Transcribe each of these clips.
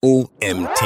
OMT.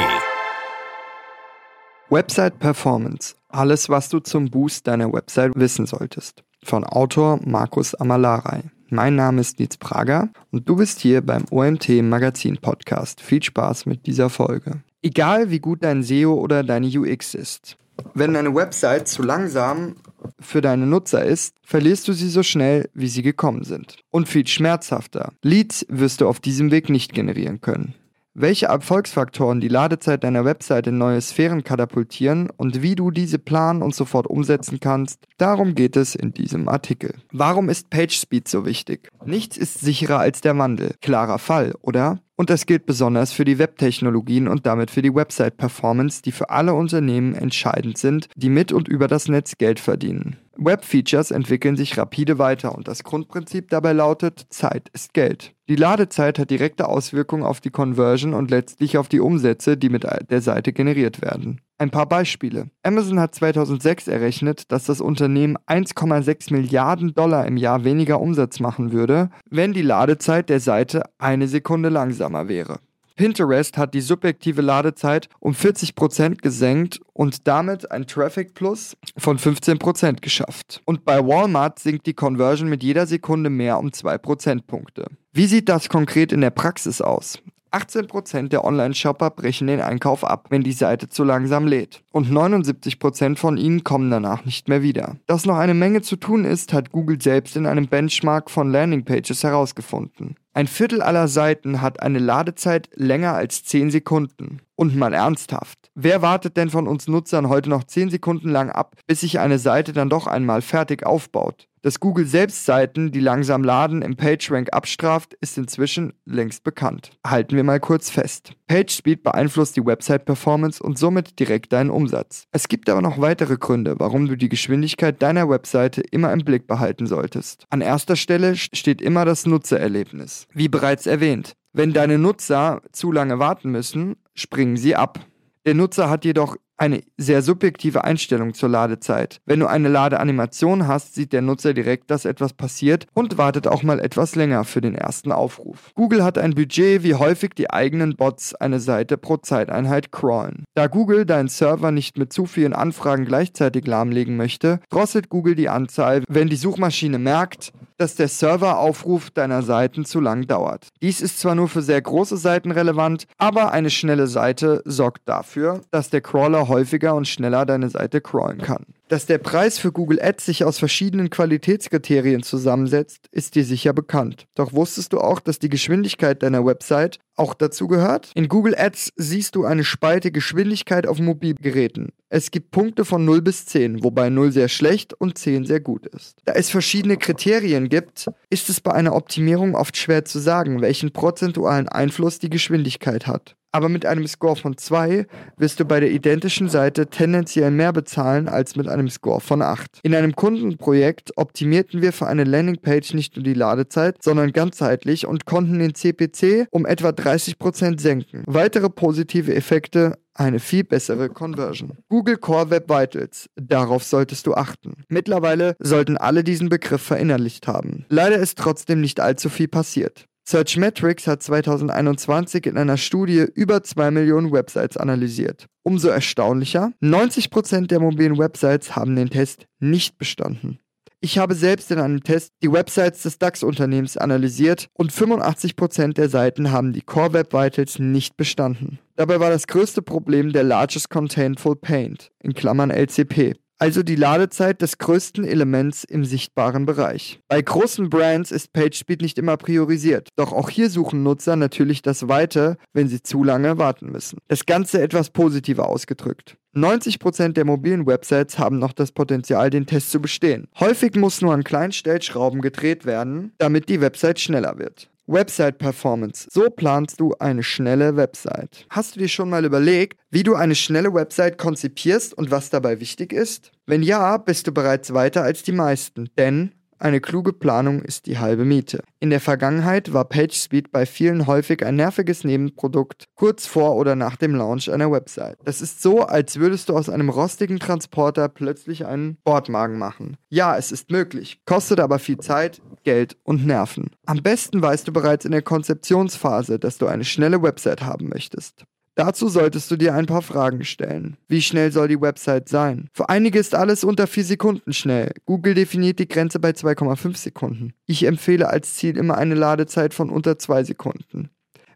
Website Performance. Alles, was du zum Boost deiner Website wissen solltest. Von Autor Markus Amalarei. Mein Name ist Nils Prager und du bist hier beim OMT Magazin Podcast. Viel Spaß mit dieser Folge. Egal wie gut dein SEO oder deine UX ist. Wenn deine Website zu langsam für deine Nutzer ist, verlierst du sie so schnell, wie sie gekommen sind. Und viel schmerzhafter. Leads wirst du auf diesem Weg nicht generieren können welche Erfolgsfaktoren die Ladezeit deiner Website in neue Sphären katapultieren und wie du diese planen und sofort umsetzen kannst, darum geht es in diesem Artikel. Warum ist PageSpeed so wichtig? Nichts ist sicherer als der Wandel. Klarer Fall, oder? Und das gilt besonders für die Webtechnologien und damit für die Website-Performance, die für alle Unternehmen entscheidend sind, die mit und über das Netz Geld verdienen. Web-Features entwickeln sich rapide weiter und das Grundprinzip dabei lautet, Zeit ist Geld. Die Ladezeit hat direkte Auswirkungen auf die Conversion und letztlich auf die Umsätze, die mit der Seite generiert werden. Ein paar Beispiele. Amazon hat 2006 errechnet, dass das Unternehmen 1,6 Milliarden Dollar im Jahr weniger Umsatz machen würde, wenn die Ladezeit der Seite eine Sekunde langsamer wäre. Pinterest hat die subjektive Ladezeit um 40% gesenkt und damit ein Traffic Plus von 15% geschafft. Und bei Walmart sinkt die Conversion mit jeder Sekunde mehr um 2 Prozentpunkte. Wie sieht das konkret in der Praxis aus? 18% der Online-Shopper brechen den Einkauf ab, wenn die Seite zu langsam lädt. Und 79% von ihnen kommen danach nicht mehr wieder. Dass noch eine Menge zu tun ist, hat Google selbst in einem Benchmark von Landingpages herausgefunden. Ein Viertel aller Seiten hat eine Ladezeit länger als 10 Sekunden. Und mal ernsthaft. Wer wartet denn von uns Nutzern heute noch 10 Sekunden lang ab, bis sich eine Seite dann doch einmal fertig aufbaut? Dass Google selbst Seiten, die langsam laden, im PageRank abstraft, ist inzwischen längst bekannt. Halten wir mal kurz fest. PageSpeed beeinflusst die Website-Performance und somit direkt deinen Umsatz. Es gibt aber noch weitere Gründe, warum du die Geschwindigkeit deiner Webseite immer im Blick behalten solltest. An erster Stelle steht immer das Nutzererlebnis. Wie bereits erwähnt, wenn deine Nutzer zu lange warten müssen, springen sie ab. Der Nutzer hat jedoch eine sehr subjektive Einstellung zur Ladezeit. Wenn du eine Ladeanimation hast, sieht der Nutzer direkt, dass etwas passiert und wartet auch mal etwas länger für den ersten Aufruf. Google hat ein Budget, wie häufig die eigenen Bots eine Seite pro Zeiteinheit crawlen. Da Google deinen Server nicht mit zu vielen Anfragen gleichzeitig lahmlegen möchte, drosselt Google die Anzahl, wenn die Suchmaschine merkt, dass der Serveraufruf deiner Seiten zu lang dauert. Dies ist zwar nur für sehr große Seiten relevant, aber eine schnelle Seite sorgt dafür, dass der Crawler häufiger und schneller deine Seite crawlen kann. Dass der Preis für Google Ads sich aus verschiedenen Qualitätskriterien zusammensetzt, ist dir sicher bekannt. Doch wusstest du auch, dass die Geschwindigkeit deiner Website auch dazu gehört? In Google Ads siehst du eine Spalte Geschwindigkeit auf Mobilgeräten. Es gibt Punkte von 0 bis 10, wobei 0 sehr schlecht und 10 sehr gut ist. Da es verschiedene Kriterien gibt, ist es bei einer Optimierung oft schwer zu sagen, welchen prozentualen Einfluss die Geschwindigkeit hat aber mit einem Score von 2 wirst du bei der identischen Seite tendenziell mehr bezahlen als mit einem Score von 8. In einem Kundenprojekt optimierten wir für eine Landingpage nicht nur die Ladezeit, sondern ganzheitlich und konnten den CPC um etwa 30% senken. Weitere positive Effekte eine viel bessere Conversion. Google Core Web Vitals. Darauf solltest du achten. Mittlerweile sollten alle diesen Begriff verinnerlicht haben. Leider ist trotzdem nicht allzu viel passiert. Searchmetrics hat 2021 in einer Studie über 2 Millionen Websites analysiert. Umso erstaunlicher, 90% der mobilen Websites haben den Test nicht bestanden. Ich habe selbst in einem Test die Websites des DAX-Unternehmens analysiert und 85% der Seiten haben die Core Web Vitals nicht bestanden. Dabei war das größte Problem der Largest Containful Paint, in Klammern LCP also die Ladezeit des größten Elements im sichtbaren Bereich. Bei großen Brands ist PageSpeed nicht immer priorisiert, doch auch hier suchen Nutzer natürlich das Weite, wenn sie zu lange warten müssen. Das Ganze etwas positiver ausgedrückt. 90% der mobilen Websites haben noch das Potenzial, den Test zu bestehen. Häufig muss nur an kleinen Stellschrauben gedreht werden, damit die Website schneller wird. Website Performance. So planst du eine schnelle Website. Hast du dir schon mal überlegt, wie du eine schnelle Website konzipierst und was dabei wichtig ist? Wenn ja, bist du bereits weiter als die meisten, denn eine kluge Planung ist die halbe Miete. In der Vergangenheit war PageSpeed bei vielen häufig ein nerviges Nebenprodukt kurz vor oder nach dem Launch einer Website. Das ist so, als würdest du aus einem rostigen Transporter plötzlich einen Bordmagen machen. Ja, es ist möglich, kostet aber viel Zeit, Geld und Nerven. Am besten weißt du bereits in der Konzeptionsphase, dass du eine schnelle Website haben möchtest. Dazu solltest du dir ein paar Fragen stellen. Wie schnell soll die Website sein? Für einige ist alles unter 4 Sekunden schnell. Google definiert die Grenze bei 2,5 Sekunden. Ich empfehle als Ziel immer eine Ladezeit von unter 2 Sekunden.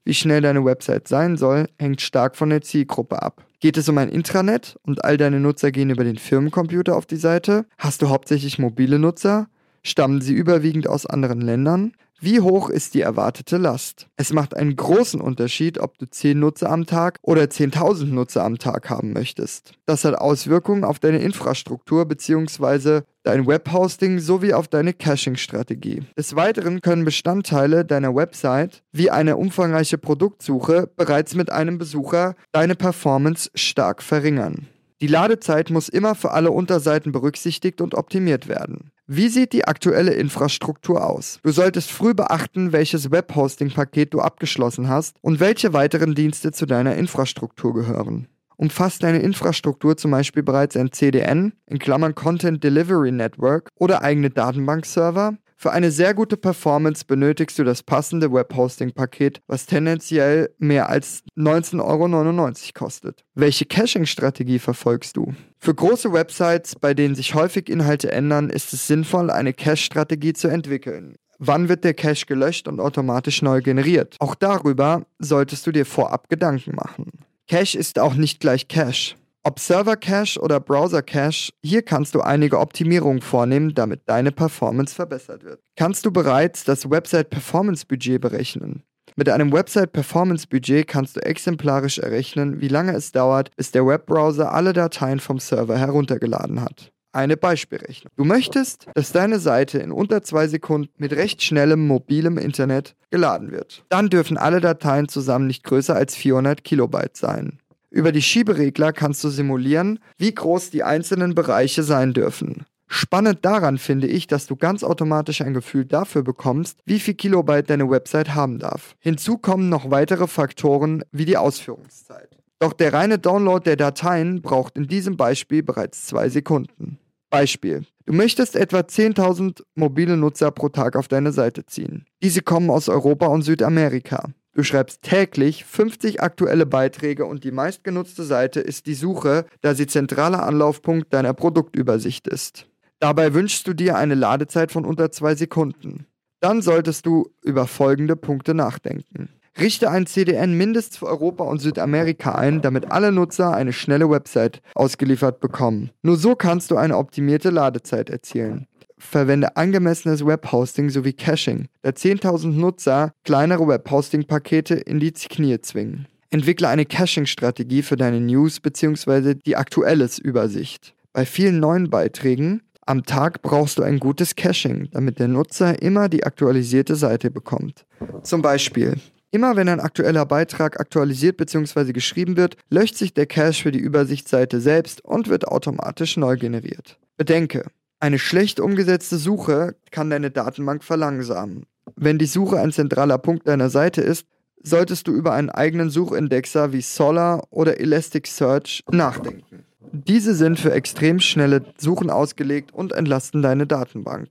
Wie schnell deine Website sein soll, hängt stark von der Zielgruppe ab. Geht es um ein Intranet und all deine Nutzer gehen über den Firmencomputer auf die Seite? Hast du hauptsächlich mobile Nutzer? Stammen sie überwiegend aus anderen Ländern? Wie hoch ist die erwartete Last? Es macht einen großen Unterschied, ob du 10 Nutzer am Tag oder 10.000 Nutzer am Tag haben möchtest. Das hat Auswirkungen auf deine Infrastruktur bzw. dein Webhosting sowie auf deine Caching-Strategie. Des Weiteren können Bestandteile deiner Website wie eine umfangreiche Produktsuche bereits mit einem Besucher deine Performance stark verringern. Die Ladezeit muss immer für alle Unterseiten berücksichtigt und optimiert werden. Wie sieht die aktuelle Infrastruktur aus? Du solltest früh beachten, welches Webhosting-Paket du abgeschlossen hast und welche weiteren Dienste zu deiner Infrastruktur gehören. Umfasst deine Infrastruktur zum Beispiel bereits ein CDN, in Klammern Content Delivery Network oder eigene Datenbankserver? Für eine sehr gute Performance benötigst du das passende Webhosting-Paket, was tendenziell mehr als 19,99 Euro kostet. Welche Caching-Strategie verfolgst du? Für große Websites, bei denen sich häufig Inhalte ändern, ist es sinnvoll, eine Cache-Strategie zu entwickeln. Wann wird der Cache gelöscht und automatisch neu generiert? Auch darüber solltest du dir vorab Gedanken machen. Cache ist auch nicht gleich Cache. Ob Server Cache oder Browser Cache, hier kannst du einige Optimierungen vornehmen, damit deine Performance verbessert wird. Kannst du bereits das Website Performance Budget berechnen? Mit einem Website Performance Budget kannst du exemplarisch errechnen, wie lange es dauert, bis der Webbrowser alle Dateien vom Server heruntergeladen hat. Eine Beispielrechnung. Du möchtest, dass deine Seite in unter zwei Sekunden mit recht schnellem mobilem Internet geladen wird. Dann dürfen alle Dateien zusammen nicht größer als 400 Kilobyte sein. Über die Schieberegler kannst du simulieren, wie groß die einzelnen Bereiche sein dürfen. Spannend daran finde ich, dass du ganz automatisch ein Gefühl dafür bekommst, wie viel Kilobyte deine Website haben darf. Hinzu kommen noch weitere Faktoren wie die Ausführungszeit. Doch der reine Download der Dateien braucht in diesem Beispiel bereits zwei Sekunden. Beispiel. Du möchtest etwa 10.000 mobile Nutzer pro Tag auf deine Seite ziehen. Diese kommen aus Europa und Südamerika. Du schreibst täglich 50 aktuelle Beiträge und die meistgenutzte Seite ist die Suche, da sie zentraler Anlaufpunkt deiner Produktübersicht ist. Dabei wünschst du dir eine Ladezeit von unter zwei Sekunden. Dann solltest du über folgende Punkte nachdenken. Richte ein CDN mindestens für Europa und Südamerika ein, damit alle Nutzer eine schnelle Website ausgeliefert bekommen. Nur so kannst du eine optimierte Ladezeit erzielen verwende angemessenes Webhosting sowie Caching, da 10.000 Nutzer kleinere Webhosting-Pakete in die Knie zwingen. Entwickle eine Caching-Strategie für deine News bzw. die aktuelles Übersicht. Bei vielen neuen Beiträgen am Tag brauchst du ein gutes Caching, damit der Nutzer immer die aktualisierte Seite bekommt. Zum Beispiel, immer wenn ein aktueller Beitrag aktualisiert bzw. geschrieben wird, löscht sich der Cache für die Übersichtsseite selbst und wird automatisch neu generiert. Bedenke, eine schlecht umgesetzte Suche kann deine Datenbank verlangsamen. Wenn die Suche ein zentraler Punkt deiner Seite ist, solltest du über einen eigenen Suchindexer wie Solar oder Elasticsearch nachdenken. Diese sind für extrem schnelle Suchen ausgelegt und entlasten deine Datenbank.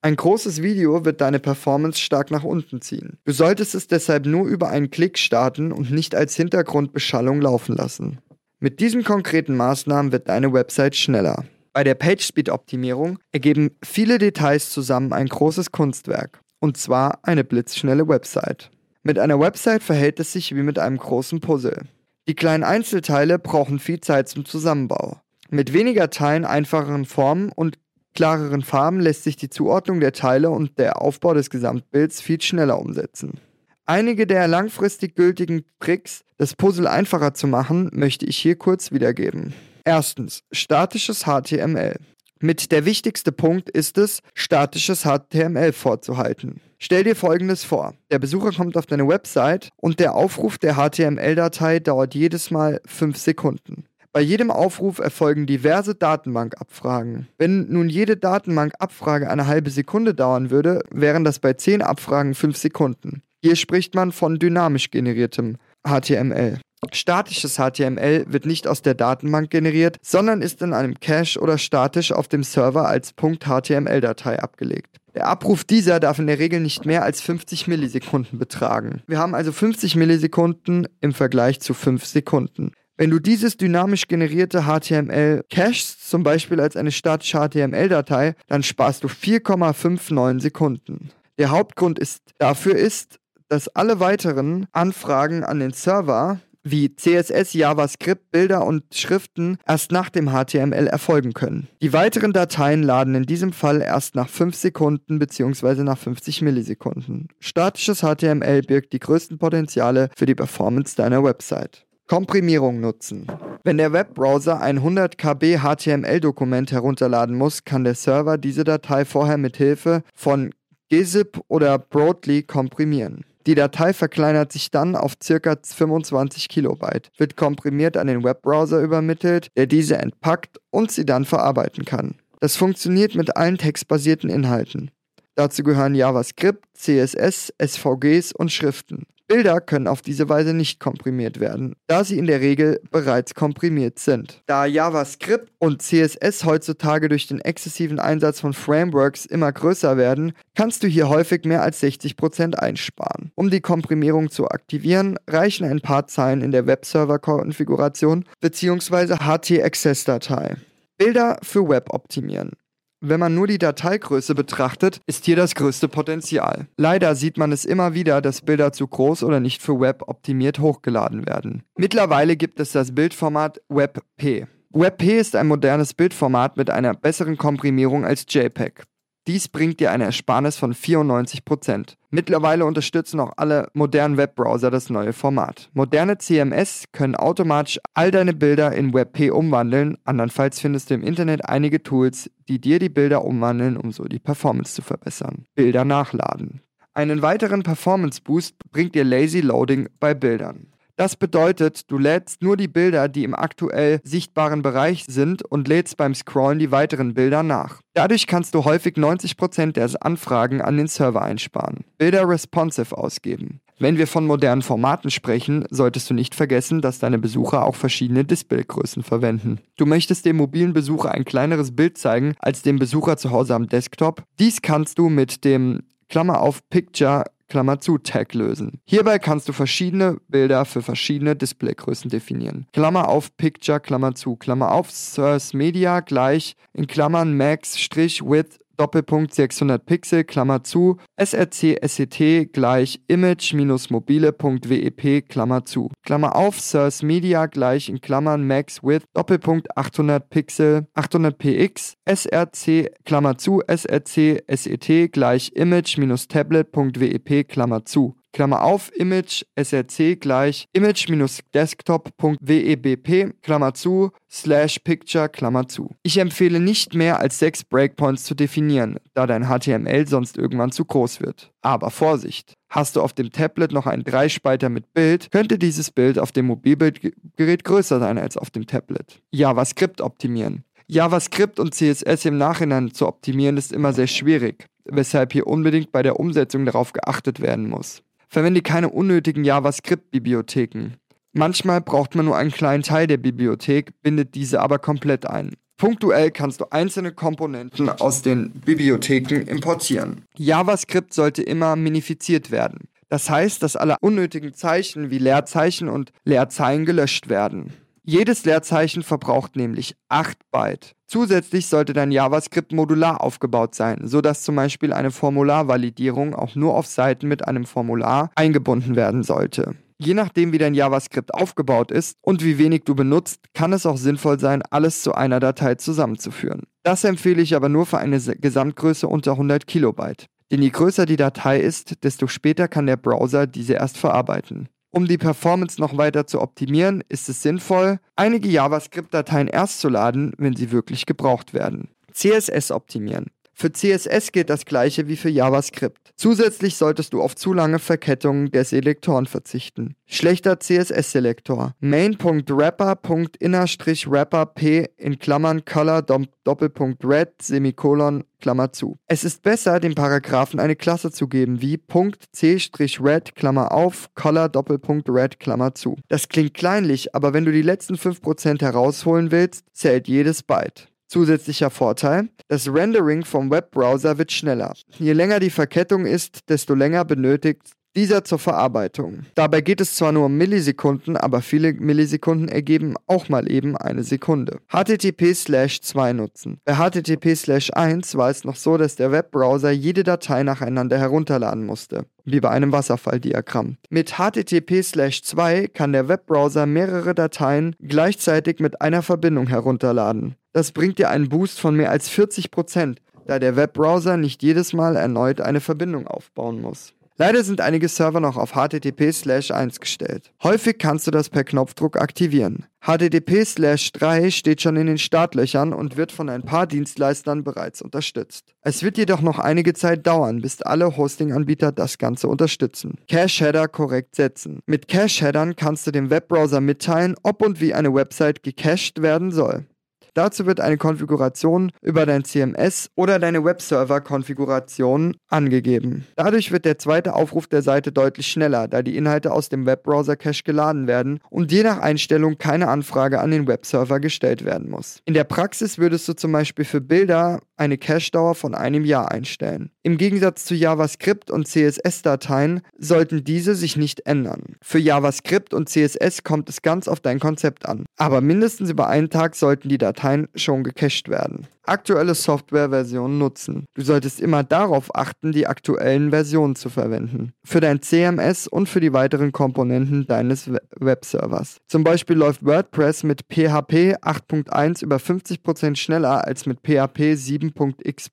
Ein großes Video wird deine Performance stark nach unten ziehen. Du solltest es deshalb nur über einen Klick starten und nicht als Hintergrundbeschallung laufen lassen. Mit diesen konkreten Maßnahmen wird deine Website schneller. Bei der PageSpeed-Optimierung ergeben viele Details zusammen ein großes Kunstwerk, und zwar eine blitzschnelle Website. Mit einer Website verhält es sich wie mit einem großen Puzzle. Die kleinen Einzelteile brauchen viel Zeit zum Zusammenbau. Mit weniger Teilen, einfacheren Formen und klareren Farben lässt sich die Zuordnung der Teile und der Aufbau des Gesamtbilds viel schneller umsetzen. Einige der langfristig gültigen Tricks, das Puzzle einfacher zu machen, möchte ich hier kurz wiedergeben. Erstens, statisches HTML. Mit der wichtigste Punkt ist es, statisches HTML vorzuhalten. Stell dir folgendes vor. Der Besucher kommt auf deine Website und der Aufruf der HTML-Datei dauert jedes Mal 5 Sekunden. Bei jedem Aufruf erfolgen diverse Datenbankabfragen. Wenn nun jede Datenbankabfrage eine halbe Sekunde dauern würde, wären das bei 10 Abfragen 5 Sekunden. Hier spricht man von dynamisch generiertem HTML. Statisches HTML wird nicht aus der Datenbank generiert, sondern ist in einem Cache oder statisch auf dem Server als .html-Datei abgelegt. Der Abruf dieser darf in der Regel nicht mehr als 50 Millisekunden betragen. Wir haben also 50 Millisekunden im Vergleich zu 5 Sekunden. Wenn du dieses dynamisch generierte HTML cachest, zum Beispiel als eine statische HTML-Datei, dann sparst du 4,59 Sekunden. Der Hauptgrund ist, dafür ist, dass alle weiteren Anfragen an den Server wie CSS, JavaScript, Bilder und Schriften erst nach dem HTML erfolgen können. Die weiteren Dateien laden in diesem Fall erst nach 5 Sekunden bzw. nach 50 Millisekunden. Statisches HTML birgt die größten Potenziale für die Performance deiner Website. Komprimierung nutzen. Wenn der Webbrowser ein 100 KB HTML-Dokument herunterladen muss, kann der Server diese Datei vorher mit Hilfe von gzip oder Broadly komprimieren. Die Datei verkleinert sich dann auf ca. 25 Kilobyte, wird komprimiert an den Webbrowser übermittelt, der diese entpackt und sie dann verarbeiten kann. Das funktioniert mit allen textbasierten Inhalten. Dazu gehören JavaScript, CSS, SVGs und Schriften. Bilder können auf diese Weise nicht komprimiert werden, da sie in der Regel bereits komprimiert sind. Da JavaScript und CSS heutzutage durch den exzessiven Einsatz von Frameworks immer größer werden, kannst du hier häufig mehr als 60% einsparen. Um die Komprimierung zu aktivieren, reichen ein paar Zeilen in der Webserver-Konfiguration bzw. HT-Access-Datei. Bilder für Web optimieren. Wenn man nur die Dateigröße betrachtet, ist hier das größte Potenzial. Leider sieht man es immer wieder, dass Bilder zu groß oder nicht für Web optimiert hochgeladen werden. Mittlerweile gibt es das Bildformat WebP. WebP ist ein modernes Bildformat mit einer besseren Komprimierung als JPEG. Dies bringt dir eine Ersparnis von 94%. Mittlerweile unterstützen auch alle modernen Webbrowser das neue Format. Moderne CMS können automatisch all deine Bilder in WebP umwandeln, andernfalls findest du im Internet einige Tools, die dir die Bilder umwandeln, um so die Performance zu verbessern. Bilder nachladen. Einen weiteren Performance Boost bringt dir Lazy Loading bei Bildern. Das bedeutet, du lädst nur die Bilder, die im aktuell sichtbaren Bereich sind und lädst beim Scrollen die weiteren Bilder nach. Dadurch kannst du häufig 90% der Anfragen an den Server einsparen. Bilder responsive ausgeben. Wenn wir von modernen Formaten sprechen, solltest du nicht vergessen, dass deine Besucher auch verschiedene Displaygrößen verwenden. Du möchtest dem mobilen Besucher ein kleineres Bild zeigen als dem Besucher zu Hause am Desktop. Dies kannst du mit dem Klammer auf Picture Klammer zu Tag lösen. Hierbei kannst du verschiedene Bilder für verschiedene Displaygrößen definieren. Klammer auf Picture, Klammer zu, Klammer auf Source Media gleich in Klammern Max Strich Width Doppelpunkt 600 Pixel, Klammer zu, src SET gleich image-mobile.wep, Klammer zu, Klammer auf, Source Media gleich in Klammern Max Width, Doppelpunkt 800 Pixel, 800 px, src, Klammer zu, src SET gleich image-tablet.wep, Klammer zu. Klammer auf, Image, src gleich image-desktop.webp, Klammer zu, slash picture, Klammer zu. Ich empfehle nicht mehr als sechs Breakpoints zu definieren, da dein HTML sonst irgendwann zu groß wird. Aber Vorsicht! Hast du auf dem Tablet noch einen Dreispalter mit Bild, könnte dieses Bild auf dem Mobilbildgerät größer sein als auf dem Tablet. JavaScript optimieren. JavaScript und CSS im Nachhinein zu optimieren ist immer sehr schwierig, weshalb hier unbedingt bei der Umsetzung darauf geachtet werden muss. Verwende keine unnötigen JavaScript-Bibliotheken. Manchmal braucht man nur einen kleinen Teil der Bibliothek, bindet diese aber komplett ein. Punktuell kannst du einzelne Komponenten aus den Bibliotheken importieren. JavaScript sollte immer minifiziert werden. Das heißt, dass alle unnötigen Zeichen wie Leerzeichen und Leerzeilen gelöscht werden. Jedes Leerzeichen verbraucht nämlich 8 Byte. Zusätzlich sollte dein JavaScript modular aufgebaut sein, sodass zum Beispiel eine Formularvalidierung auch nur auf Seiten mit einem Formular eingebunden werden sollte. Je nachdem, wie dein JavaScript aufgebaut ist und wie wenig du benutzt, kann es auch sinnvoll sein, alles zu einer Datei zusammenzuführen. Das empfehle ich aber nur für eine Gesamtgröße unter 100 Kilobyte. Denn je größer die Datei ist, desto später kann der Browser diese erst verarbeiten. Um die Performance noch weiter zu optimieren, ist es sinnvoll, einige JavaScript-Dateien erst zu laden, wenn sie wirklich gebraucht werden. CSS optimieren. Für CSS gilt das gleiche wie für JavaScript. Zusätzlich solltest du auf zu lange Verkettungen der Selektoren verzichten. Schlechter CSS-Selektor. main.wrapper.inner-wrapper p in Klammern color Doppelpunkt red Semikolon Klammer zu. Es ist besser, dem Paragraphen eine Klasse zu geben wie .c-red Klammer auf color Doppelpunkt red Klammer zu. Das klingt kleinlich, aber wenn du die letzten 5% herausholen willst, zählt jedes Byte. Zusätzlicher Vorteil, das Rendering vom Webbrowser wird schneller. Je länger die Verkettung ist, desto länger benötigt dieser zur Verarbeitung. Dabei geht es zwar nur um Millisekunden, aber viele Millisekunden ergeben auch mal eben eine Sekunde. HTTP 2 nutzen. Bei HTTP 1 war es noch so, dass der Webbrowser jede Datei nacheinander herunterladen musste wie bei einem Wasserfalldiagramm. Mit HTTP 2 kann der Webbrowser mehrere Dateien gleichzeitig mit einer Verbindung herunterladen. Das bringt dir einen Boost von mehr als 40%, da der Webbrowser nicht jedes Mal erneut eine Verbindung aufbauen muss. Leider sind einige Server noch auf HTTP 1 gestellt. Häufig kannst du das per Knopfdruck aktivieren. HTTP 3 steht schon in den Startlöchern und wird von ein paar Dienstleistern bereits unterstützt. Es wird jedoch noch einige Zeit dauern, bis alle Hosting-Anbieter das Ganze unterstützen. Cache-Header korrekt setzen. Mit Cache-Headern kannst du dem Webbrowser mitteilen, ob und wie eine Website gecached werden soll. Dazu wird eine Konfiguration über dein CMS oder deine Webserver-Konfiguration angegeben. Dadurch wird der zweite Aufruf der Seite deutlich schneller, da die Inhalte aus dem Webbrowser-Cache geladen werden und je nach Einstellung keine Anfrage an den Webserver gestellt werden muss. In der Praxis würdest du zum Beispiel für Bilder eine Cache-Dauer von einem Jahr einstellen. Im Gegensatz zu JavaScript und CSS-Dateien sollten diese sich nicht ändern. Für JavaScript und CSS kommt es ganz auf dein Konzept an. Aber mindestens über einen Tag sollten die Dateien schon gecached werden. Aktuelle Softwareversionen nutzen. Du solltest immer darauf achten, die aktuellen Versionen zu verwenden. Für dein CMS und für die weiteren Komponenten deines Webservers. Zum Beispiel läuft WordPress mit PHP 8.1 über 50% schneller als mit PHP 7.x.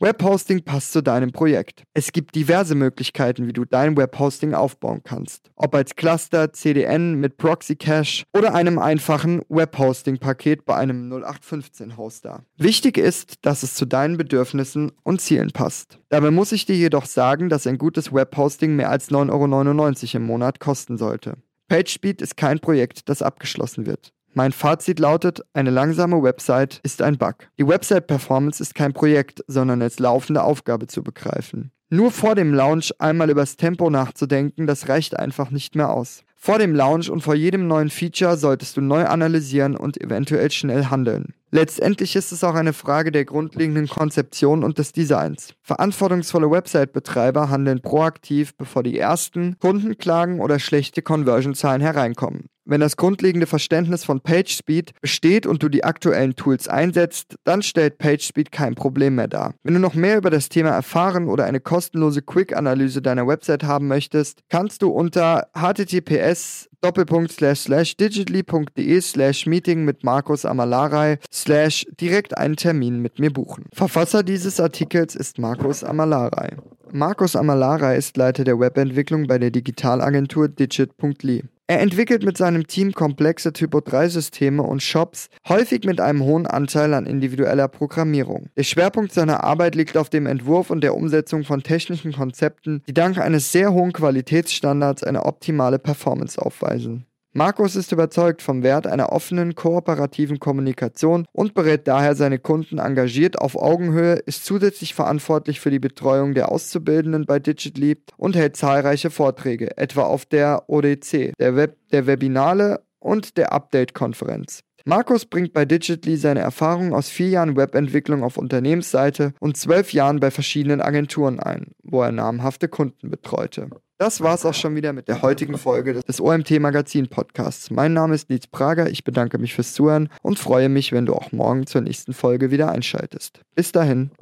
Webhosting passt zu deinem Projekt. Es gibt diverse Möglichkeiten, wie du dein Webhosting aufbauen kannst. Ob als Cluster, CDN mit Proxy Cache oder einem einfachen Webhosting-Paket bei einem 0815-Hoster. Wichtig ist, dass es zu deinen Bedürfnissen und Zielen passt. Dabei muss ich dir jedoch sagen, dass ein gutes Webhosting mehr als 9,99 Euro im Monat kosten sollte. PageSpeed ist kein Projekt, das abgeschlossen wird. Mein Fazit lautet, eine langsame Website ist ein Bug. Die Website-Performance ist kein Projekt, sondern als laufende Aufgabe zu begreifen. Nur vor dem Launch einmal übers Tempo nachzudenken, das reicht einfach nicht mehr aus. Vor dem Launch und vor jedem neuen Feature solltest du neu analysieren und eventuell schnell handeln. Letztendlich ist es auch eine Frage der grundlegenden Konzeption und des Designs. Verantwortungsvolle Website-Betreiber handeln proaktiv, bevor die ersten Kundenklagen oder schlechte Conversion-Zahlen hereinkommen. Wenn das grundlegende Verständnis von PageSpeed besteht und du die aktuellen Tools einsetzt, dann stellt PageSpeed kein Problem mehr dar. Wenn du noch mehr über das Thema erfahren oder eine kostenlose Quick-Analyse deiner Website haben möchtest, kannst du unter https digitally.de slash meeting mit Markus Amalarei slash direkt einen Termin mit mir buchen. Verfasser dieses Artikels ist Markus Amalarei. Markus Amalarei ist Leiter der Webentwicklung bei der Digitalagentur digit.ly. Er entwickelt mit seinem Team komplexe Typo-3-Systeme und Shops, häufig mit einem hohen Anteil an individueller Programmierung. Der Schwerpunkt seiner Arbeit liegt auf dem Entwurf und der Umsetzung von technischen Konzepten, die dank eines sehr hohen Qualitätsstandards eine optimale Performance aufweisen. Markus ist überzeugt vom Wert einer offenen, kooperativen Kommunikation und berät daher seine Kunden engagiert auf Augenhöhe, ist zusätzlich verantwortlich für die Betreuung der Auszubildenden bei Digitally und hält zahlreiche Vorträge, etwa auf der ODC, der, Web der Webinale und der Update-Konferenz. Markus bringt bei Digitally seine Erfahrungen aus vier Jahren Webentwicklung auf Unternehmensseite und zwölf Jahren bei verschiedenen Agenturen ein, wo er namhafte Kunden betreute. Das war's auch schon wieder mit der heutigen Folge des OMT Magazin Podcasts. Mein Name ist Nils Prager, ich bedanke mich fürs Zuhören und freue mich, wenn du auch morgen zur nächsten Folge wieder einschaltest. Bis dahin.